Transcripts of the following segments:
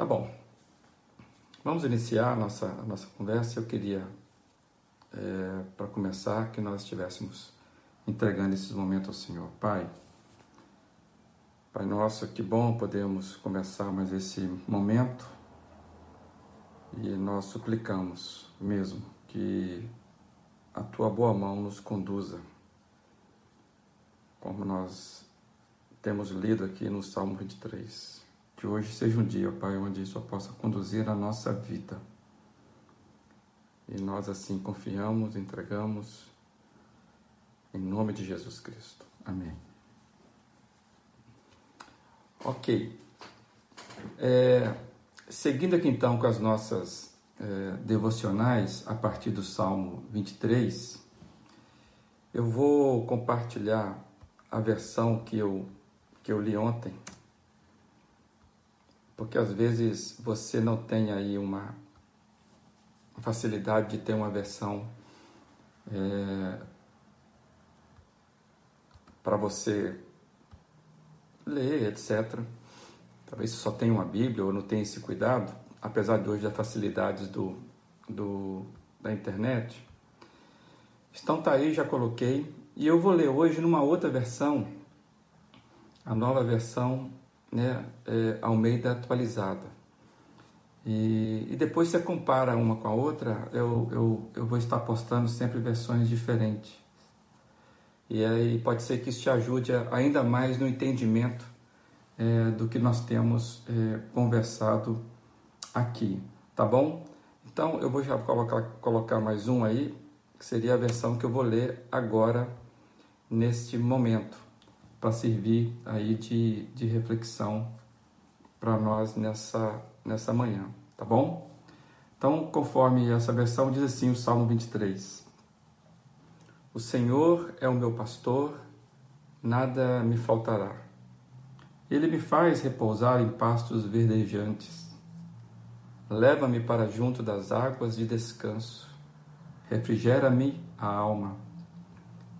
Tá bom. Vamos iniciar a nossa, a nossa conversa. Eu queria, é, para começar, que nós estivéssemos entregando esses momentos ao Senhor. Pai, Pai nosso, que bom podemos começar mais esse momento e nós suplicamos mesmo que a tua boa mão nos conduza, como nós temos lido aqui no Salmo 23. Que hoje seja um dia, Pai, onde isso possa conduzir a nossa vida. E nós assim confiamos, entregamos, em nome de Jesus Cristo. Amém. Ok. É, seguindo aqui então com as nossas é, devocionais, a partir do Salmo 23, eu vou compartilhar a versão que eu, que eu li ontem porque às vezes você não tem aí uma facilidade de ter uma versão é, para você ler, etc. Talvez só tenha uma Bíblia ou não tenha esse cuidado, apesar de hoje das facilidades do, do, da internet. Então tá aí, já coloquei. E eu vou ler hoje numa outra versão, a nova versão né, é, Almeida atualizada. E, e, depois você compara uma com a outra, eu, eu, eu vou estar postando sempre versões diferentes. E aí pode ser que isso te ajude ainda mais no entendimento é, do que nós temos é, conversado aqui, tá bom? Então eu vou já colocar, colocar mais um aí, que seria a versão que eu vou ler agora, neste momento para servir aí de, de reflexão para nós nessa, nessa manhã, tá bom? Então, conforme essa versão, diz assim o Salmo 23. O Senhor é o meu pastor, nada me faltará. Ele me faz repousar em pastos verdejantes. Leva-me para junto das águas de descanso. Refrigera-me a alma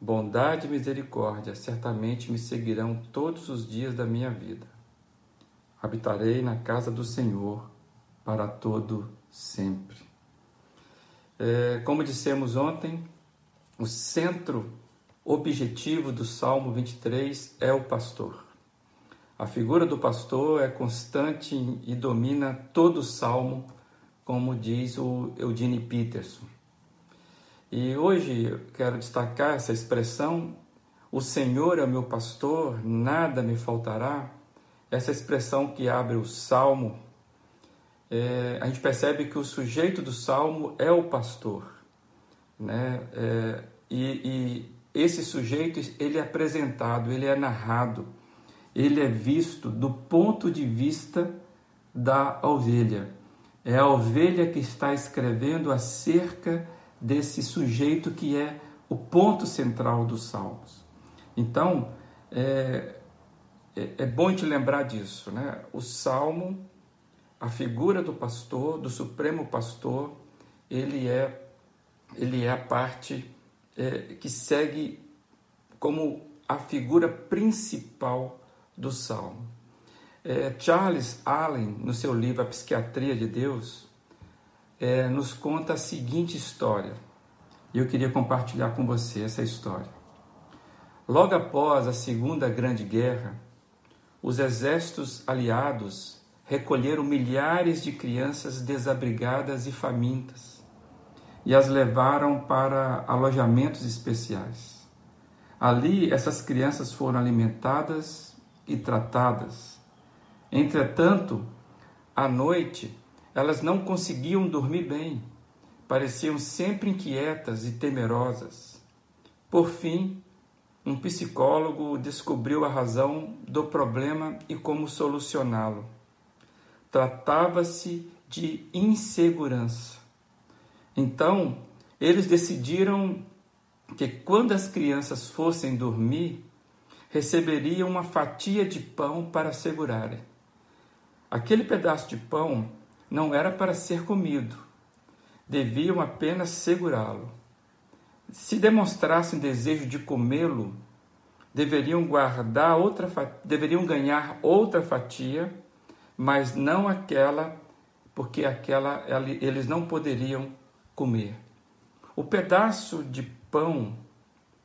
Bondade e misericórdia certamente me seguirão todos os dias da minha vida. Habitarei na casa do Senhor para todo sempre. É, como dissemos ontem, o centro objetivo do Salmo 23 é o pastor. A figura do pastor é constante e domina todo o salmo, como diz o Eugene Peterson. E hoje eu quero destacar essa expressão: o Senhor é o meu pastor, nada me faltará. Essa expressão que abre o salmo, é, a gente percebe que o sujeito do salmo é o pastor, né? É, e, e esse sujeito ele é apresentado, ele é narrado, ele é visto do ponto de vista da ovelha. É a ovelha que está escrevendo acerca desse sujeito que é o ponto central dos salmos. Então, é, é, é bom te lembrar disso, né? O salmo, a figura do pastor, do supremo pastor, ele é, ele é a parte é, que segue como a figura principal do salmo. É, Charles Allen, no seu livro A Psiquiatria de Deus, é, nos conta a seguinte história. E eu queria compartilhar com você essa história. Logo após a Segunda Grande Guerra, os exércitos aliados recolheram milhares de crianças desabrigadas e famintas e as levaram para alojamentos especiais. Ali, essas crianças foram alimentadas e tratadas. Entretanto, à noite, elas não conseguiam dormir bem, pareciam sempre inquietas e temerosas. Por fim, um psicólogo descobriu a razão do problema e como solucioná-lo. Tratava-se de insegurança. Então, eles decidiram que quando as crianças fossem dormir, receberiam uma fatia de pão para segurarem. Aquele pedaço de pão não era para ser comido, deviam apenas segurá-lo. Se demonstrassem desejo de comê-lo, deveriam guardar outra deveriam ganhar outra fatia, mas não aquela, porque aquela eles não poderiam comer. O pedaço de pão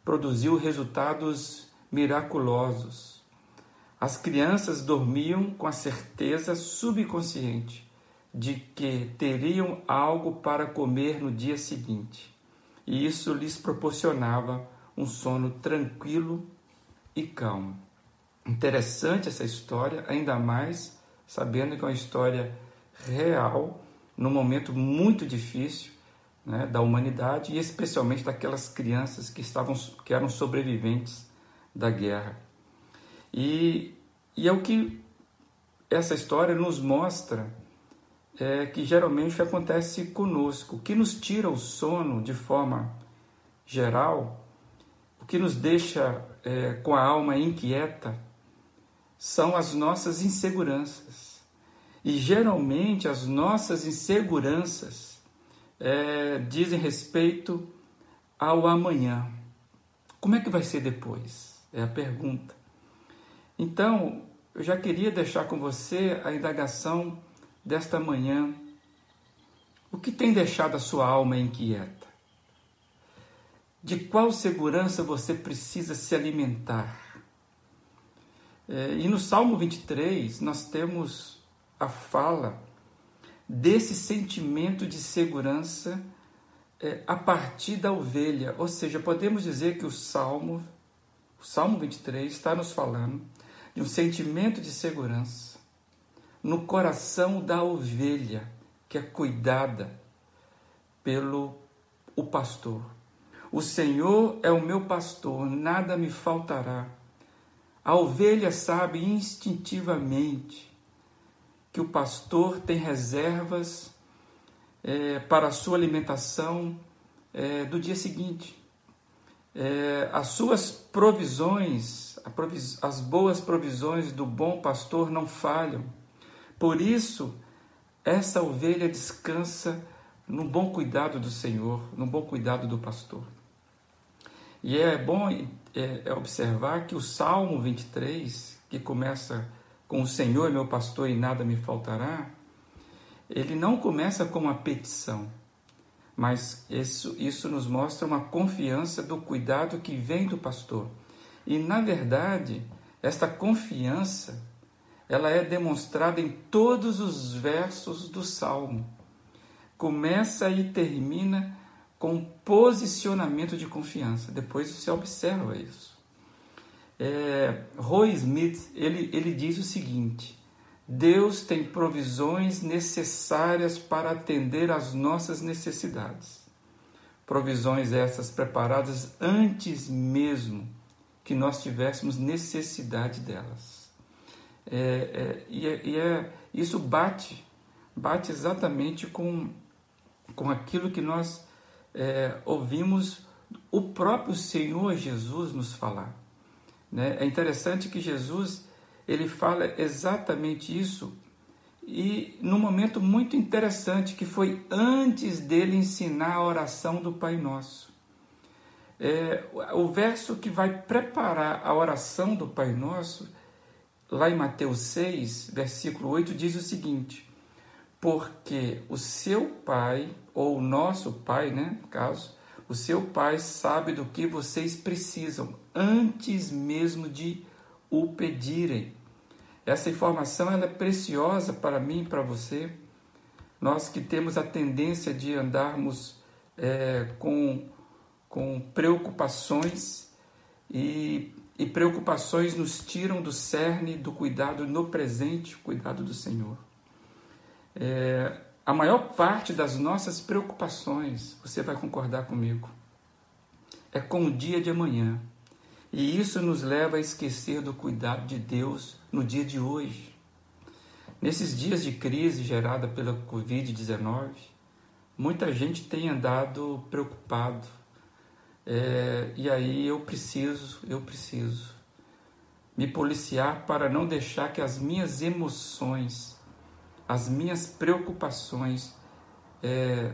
produziu resultados miraculosos. As crianças dormiam com a certeza subconsciente de que teriam algo para comer no dia seguinte, e isso lhes proporcionava um sono tranquilo e calmo. Interessante essa história, ainda mais sabendo que é uma história real, num momento muito difícil né, da humanidade e especialmente daquelas crianças que estavam que eram sobreviventes da guerra. E, e é o que essa história nos mostra é, que geralmente acontece conosco. O que nos tira o sono de forma geral, o que nos deixa é, com a alma inquieta, são as nossas inseguranças. E geralmente as nossas inseguranças é, dizem respeito ao amanhã. Como é que vai ser depois? É a pergunta. Então, eu já queria deixar com você a indagação desta manhã. O que tem deixado a sua alma inquieta? De qual segurança você precisa se alimentar? É, e no Salmo 23, nós temos a fala desse sentimento de segurança é, a partir da ovelha. Ou seja, podemos dizer que o Salmo, o Salmo 23, está nos falando de um sentimento de segurança no coração da ovelha que é cuidada pelo o pastor. O Senhor é o meu pastor, nada me faltará. A ovelha sabe instintivamente que o pastor tem reservas é, para a sua alimentação é, do dia seguinte. É, as suas provisões, as boas provisões do bom pastor não falham. Por isso, essa ovelha descansa no bom cuidado do Senhor, no bom cuidado do pastor. E é bom é, é observar que o Salmo 23, que começa com o Senhor é meu pastor e nada me faltará, ele não começa com uma petição, mas isso, isso nos mostra uma confiança do cuidado que vem do pastor. E, na verdade, esta confiança ela é demonstrada em todos os versos do Salmo. Começa e termina com posicionamento de confiança. Depois você observa isso. É, Roy Smith ele, ele diz o seguinte: Deus tem provisões necessárias para atender às nossas necessidades. Provisões essas preparadas antes mesmo que nós tivéssemos necessidade delas. É, é, e, é, e é, isso bate, bate exatamente com, com aquilo que nós é, ouvimos o próprio Senhor Jesus nos falar. Né? É interessante que Jesus ele fala exatamente isso e num momento muito interessante que foi antes dele ensinar a oração do Pai Nosso. É, o verso que vai preparar a oração do Pai Nosso, lá em Mateus 6, versículo 8, diz o seguinte: Porque o seu Pai ou o nosso Pai, né, no caso, o seu Pai sabe do que vocês precisam antes mesmo de o pedirem. Essa informação ela é preciosa para mim e para você. Nós que temos a tendência de andarmos é, com, com preocupações e, e preocupações nos tiram do cerne do cuidado no presente, cuidado do Senhor. É, a maior parte das nossas preocupações, você vai concordar comigo, é com o dia de amanhã. E isso nos leva a esquecer do cuidado de Deus no dia de hoje. Nesses dias de crise gerada pela Covid-19, muita gente tem andado preocupado. É, e aí eu preciso, eu preciso me policiar para não deixar que as minhas emoções, as minhas preocupações é,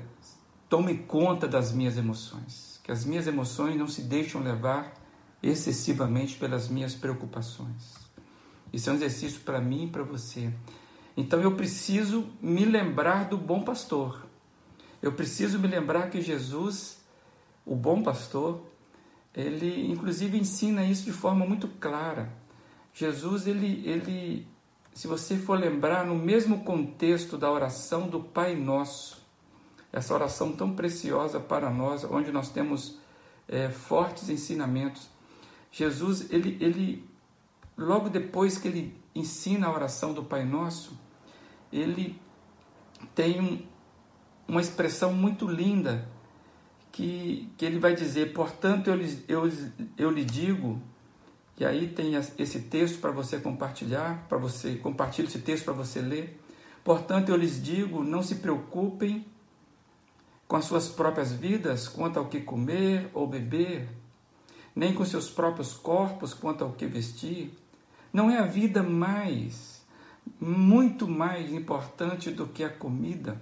tomem conta das minhas emoções. Que as minhas emoções não se deixam levar excessivamente pelas minhas preocupações. Isso é um exercício para mim e para você. Então eu preciso me lembrar do bom pastor. Eu preciso me lembrar que Jesus, o bom pastor, ele inclusive ensina isso de forma muito clara. Jesus, ele, ele, se você for lembrar, no mesmo contexto da oração do Pai Nosso, essa oração tão preciosa para nós, onde nós temos é, fortes ensinamentos, Jesus, ele, ele, logo depois que ele ensina a oração do Pai Nosso, ele tem um, uma expressão muito linda que, que ele vai dizer: Portanto, eu, eu, eu lhe digo, e aí tem esse texto para você compartilhar, para você compartilhar esse texto para você ler. Portanto, eu lhes digo: não se preocupem com as suas próprias vidas quanto ao que comer ou beber, nem com seus próprios corpos quanto ao que vestir. Não é a vida mais, muito mais importante do que a comida,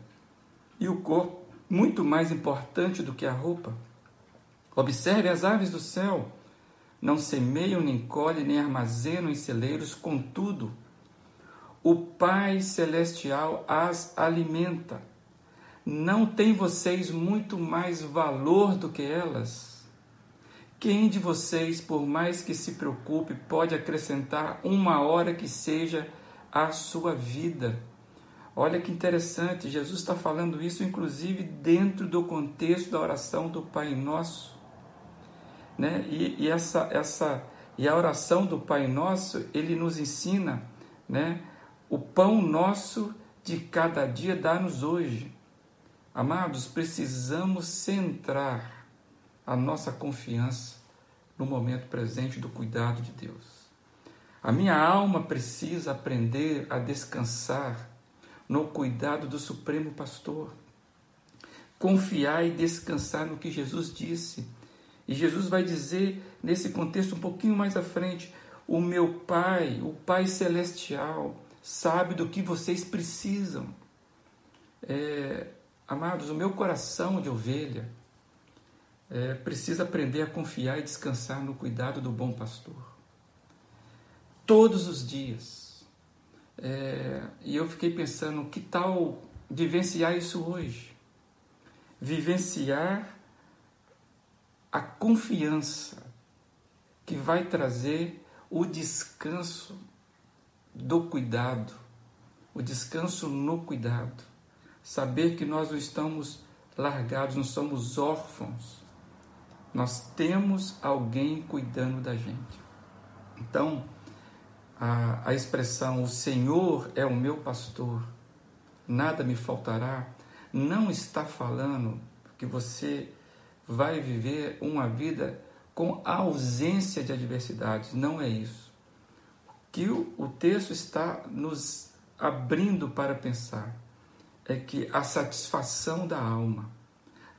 e o corpo muito mais importante do que a roupa. Observe as aves do céu, não semeiam, nem colhem, nem armazenam em celeiros, contudo, o Pai Celestial as alimenta. Não tem vocês muito mais valor do que elas? Quem de vocês, por mais que se preocupe, pode acrescentar uma hora que seja à sua vida? Olha que interessante, Jesus está falando isso inclusive dentro do contexto da oração do Pai Nosso. Né? E, e essa, essa, e a oração do Pai Nosso, ele nos ensina né? o pão nosso de cada dia dá-nos hoje. Amados, precisamos centrar a nossa confiança no momento presente do cuidado de Deus. A minha alma precisa aprender a descansar no cuidado do Supremo Pastor. Confiar e descansar no que Jesus disse. E Jesus vai dizer, nesse contexto um pouquinho mais à frente: O meu Pai, o Pai Celestial, sabe do que vocês precisam. É, amados, o meu coração de ovelha, é, precisa aprender a confiar e descansar no cuidado do bom pastor. Todos os dias. É, e eu fiquei pensando, que tal vivenciar isso hoje? Vivenciar a confiança que vai trazer o descanso do cuidado, o descanso no cuidado. Saber que nós não estamos largados, não somos órfãos, nós temos alguém cuidando da gente. Então, a, a expressão o Senhor é o meu pastor, nada me faltará, não está falando que você vai viver uma vida com ausência de adversidades, não é isso. Que o, o texto está nos abrindo para pensar é que a satisfação da alma,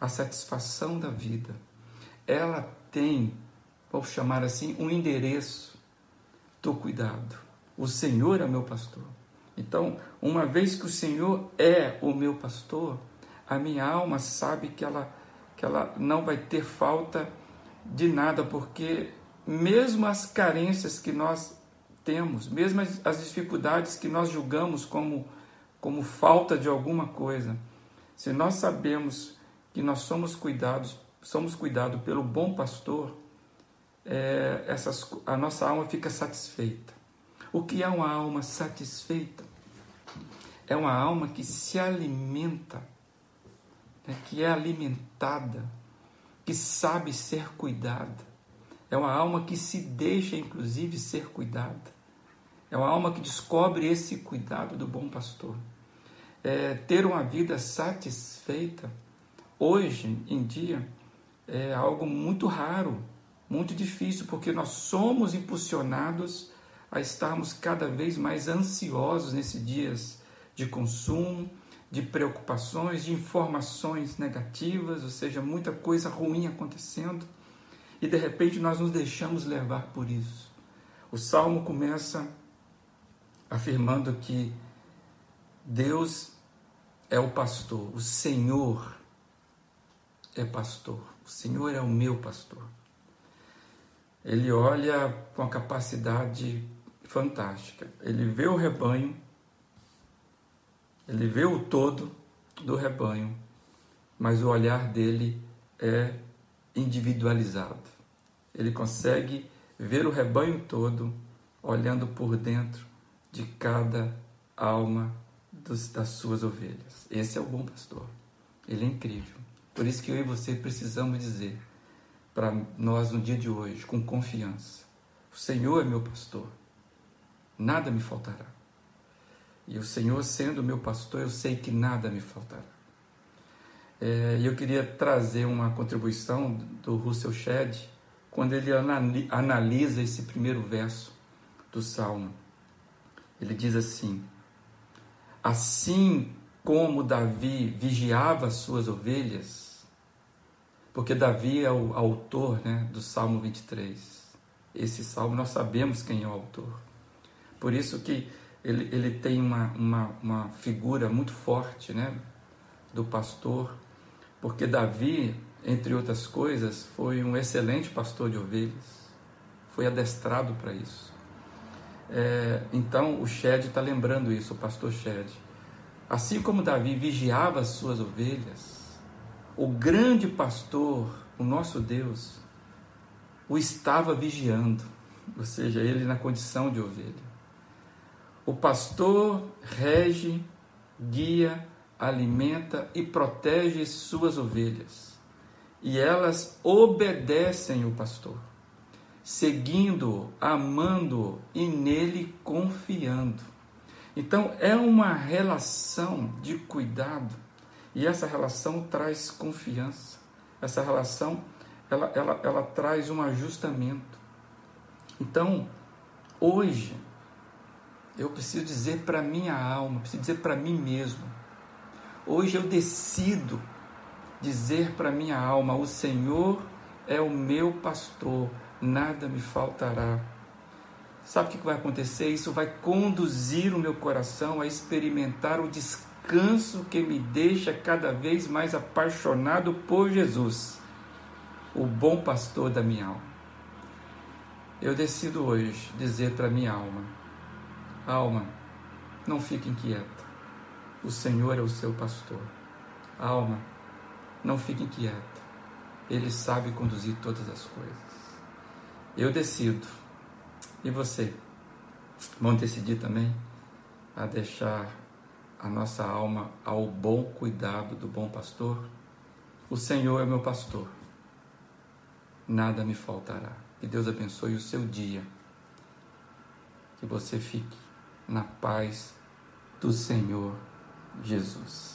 a satisfação da vida, ela tem, vou chamar assim, um endereço do cuidado. O Senhor é meu pastor. Então, uma vez que o Senhor é o meu pastor, a minha alma sabe que ela, que ela não vai ter falta de nada, porque mesmo as carências que nós temos, mesmo as, as dificuldades que nós julgamos como, como falta de alguma coisa, se nós sabemos que nós somos cuidados somos cuidados pelo bom pastor, é, essas, a nossa alma fica satisfeita. O que é uma alma satisfeita? É uma alma que se alimenta, né, que é alimentada, que sabe ser cuidada. É uma alma que se deixa, inclusive, ser cuidada. É uma alma que descobre esse cuidado do bom pastor. É, ter uma vida satisfeita, hoje em dia, é algo muito raro, muito difícil, porque nós somos impulsionados a estarmos cada vez mais ansiosos nesses dias de consumo, de preocupações, de informações negativas, ou seja, muita coisa ruim acontecendo, e de repente nós nos deixamos levar por isso. O salmo começa afirmando que Deus é o pastor, o Senhor é pastor, o Senhor é o meu pastor. Ele olha com a capacidade fantástica. Ele vê o rebanho, ele vê o todo do rebanho, mas o olhar dele é individualizado. Ele consegue ver o rebanho todo olhando por dentro de cada alma dos, das suas ovelhas. Esse é o bom pastor. Ele é incrível. Por isso que eu e você precisamos dizer para nós no dia de hoje, com confiança: O Senhor é meu pastor, nada me faltará. E o Senhor sendo meu pastor, eu sei que nada me faltará. É, e eu queria trazer uma contribuição do Russell Shedd, quando ele analisa esse primeiro verso do Salmo. Ele diz assim: Assim como Davi vigiava as suas ovelhas, porque Davi é o autor né, do Salmo 23. Esse salmo nós sabemos quem é o autor. Por isso que ele, ele tem uma, uma, uma figura muito forte né, do pastor, porque Davi, entre outras coisas, foi um excelente pastor de ovelhas, foi adestrado para isso. É, então o Shed está lembrando isso, o pastor Shed. Assim como Davi vigiava as suas ovelhas, o grande pastor, o nosso Deus, o estava vigiando, ou seja, ele na condição de ovelha. O pastor rege, guia, alimenta e protege suas ovelhas, e elas obedecem o pastor seguindo, amando e nele confiando. Então é uma relação de cuidado e essa relação traz confiança. Essa relação ela, ela, ela traz um ajustamento. Então, hoje, eu preciso dizer para minha alma, preciso dizer para mim mesmo. Hoje eu decido dizer para minha alma: o Senhor é o meu pastor, nada me faltará. Sabe o que vai acontecer? Isso vai conduzir o meu coração a experimentar o descanso que me deixa cada vez mais apaixonado por Jesus, o bom pastor da minha alma. Eu decido hoje dizer para minha alma: alma, não fique inquieta. O Senhor é o seu pastor. Alma, não fique inquieta. Ele sabe conduzir todas as coisas. Eu decido. E você? Vamos decidir também a deixar a nossa alma ao bom cuidado do bom pastor? O Senhor é meu pastor. Nada me faltará. Que Deus abençoe o seu dia. Que você fique na paz do Senhor Jesus.